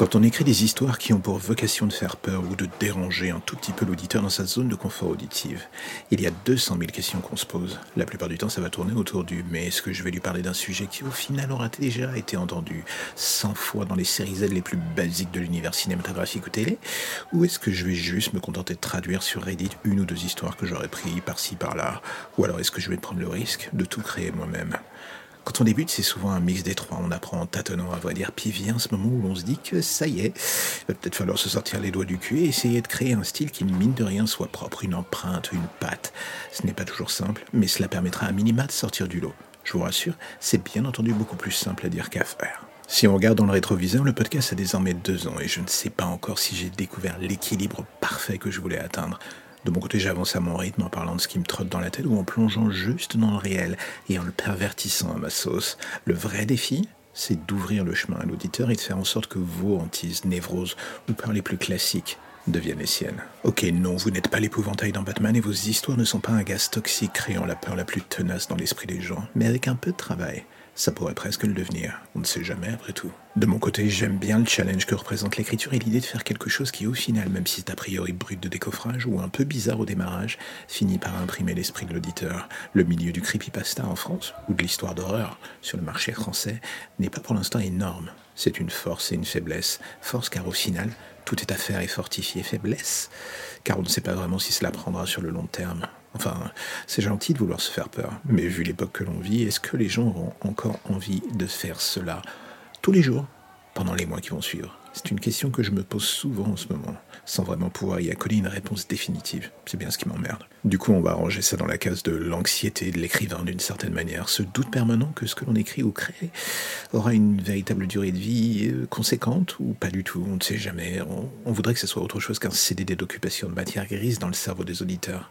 Quand on écrit des histoires qui ont pour vocation de faire peur ou de déranger un tout petit peu l'auditeur dans sa zone de confort auditive, il y a 200 000 questions qu'on se pose. La plupart du temps, ça va tourner autour du mais est-ce que je vais lui parler d'un sujet qui au final aura déjà été entendu 100 fois dans les séries Z les plus basiques de l'univers cinématographique ou télé Ou est-ce que je vais juste me contenter de traduire sur Reddit une ou deux histoires que j'aurais pris par-ci par-là? Ou alors est-ce que je vais prendre le risque de tout créer moi-même? Quand on débute, c'est souvent un mix des trois. On apprend en tâtonnant à vrai dire. Puis vient ce moment où l'on se dit que ça y est, il va peut-être falloir se sortir les doigts du cul et essayer de créer un style qui, mine de rien, soit propre, une empreinte, une patte. Ce n'est pas toujours simple, mais cela permettra à minima de sortir du lot. Je vous rassure, c'est bien entendu beaucoup plus simple à dire qu'à faire. Si on regarde dans le rétroviseur, le podcast a désormais deux ans et je ne sais pas encore si j'ai découvert l'équilibre parfait que je voulais atteindre. De mon côté, j'avance à mon rythme en parlant de ce qui me trotte dans la tête ou en plongeant juste dans le réel et en le pervertissant à ma sauce. Le vrai défi, c'est d'ouvrir le chemin à l'auditeur et de faire en sorte que vos hantises, névroses ou peurs les plus classiques deviennent les siennes. Ok, non, vous n'êtes pas l'épouvantail dans Batman et vos histoires ne sont pas un gaz toxique créant la peur la plus tenace dans l'esprit des gens, mais avec un peu de travail, ça pourrait presque le devenir. On ne sait jamais après tout. De mon côté, j'aime bien le challenge que représente l'écriture et l'idée de faire quelque chose qui, au final, même si c'est a priori brut de décoffrage ou un peu bizarre au démarrage, finit par imprimer l'esprit de l'auditeur. Le milieu du creepypasta en France, ou de l'histoire d'horreur sur le marché français, n'est pas pour l'instant énorme. C'est une force et une faiblesse. Force car au final, tout est à faire et fortifier. Faiblesse, car on ne sait pas vraiment si cela prendra sur le long terme. Enfin, c'est gentil de vouloir se faire peur, mais vu l'époque que l'on vit, est-ce que les gens auront encore envie de faire cela? Tous les jours pendant les mois qui vont suivre C'est une question que je me pose souvent en ce moment, sans vraiment pouvoir y accoler une réponse définitive. C'est bien ce qui m'emmerde. Du coup, on va ranger ça dans la case de l'anxiété de l'écrivain d'une certaine manière, ce doute permanent que ce que l'on écrit ou crée aura une véritable durée de vie euh, conséquente ou pas du tout, on ne sait jamais. On, voudrait que ce soit autre chose qu'un CDD d'occupation de matière grise dans le cerveau des auditeurs.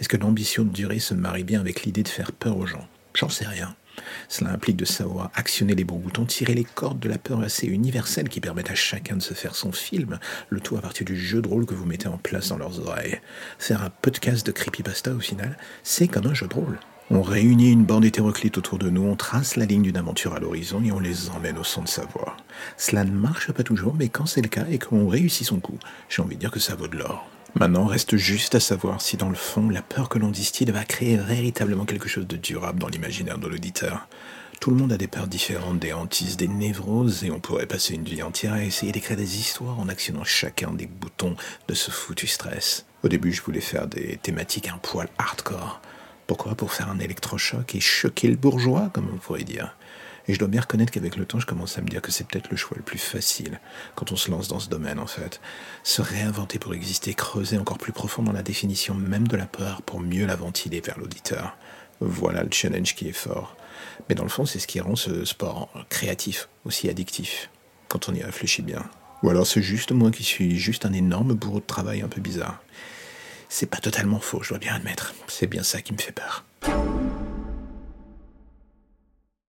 Est-ce que l'ambition de durée se marie bien avec l'idée de faire peur aux gens? J'en sais rien. Cela implique de savoir actionner les bons boutons, tirer les cordes de la peur assez universelle qui permettent à chacun de se faire son film, le tout à partir du jeu de rôle que vous mettez en place dans leurs oreilles. Faire un podcast de creepypasta au final, c'est comme un jeu de rôle. On réunit une bande hétéroclite autour de nous, on trace la ligne d'une aventure à l'horizon et on les emmène au son de sa voix. Cela ne marche pas toujours, mais quand c'est le cas et qu'on réussit son coup, j'ai envie de dire que ça vaut de l'or. Maintenant, reste juste à savoir si dans le fond, la peur que l'on distille va créer véritablement quelque chose de durable dans l'imaginaire de l'auditeur. Tout le monde a des peurs différentes, des hantises, des névroses, et on pourrait passer une vie entière à essayer d'écrire des histoires en actionnant chacun des boutons de ce foutu stress. Au début, je voulais faire des thématiques un poil hardcore. Pourquoi? Pour faire un électrochoc et choquer le bourgeois, comme on pourrait dire. Et je dois bien reconnaître qu'avec le temps, je commence à me dire que c'est peut-être le choix le plus facile quand on se lance dans ce domaine, en fait. Se réinventer pour exister, creuser encore plus profond dans la définition même de la peur pour mieux la ventiler vers l'auditeur. Voilà le challenge qui est fort. Mais dans le fond, c'est ce qui rend ce sport créatif, aussi addictif, quand on y réfléchit bien. Ou alors c'est juste moi qui suis juste un énorme bourreau de travail un peu bizarre. C'est pas totalement faux, je dois bien admettre. C'est bien ça qui me fait peur.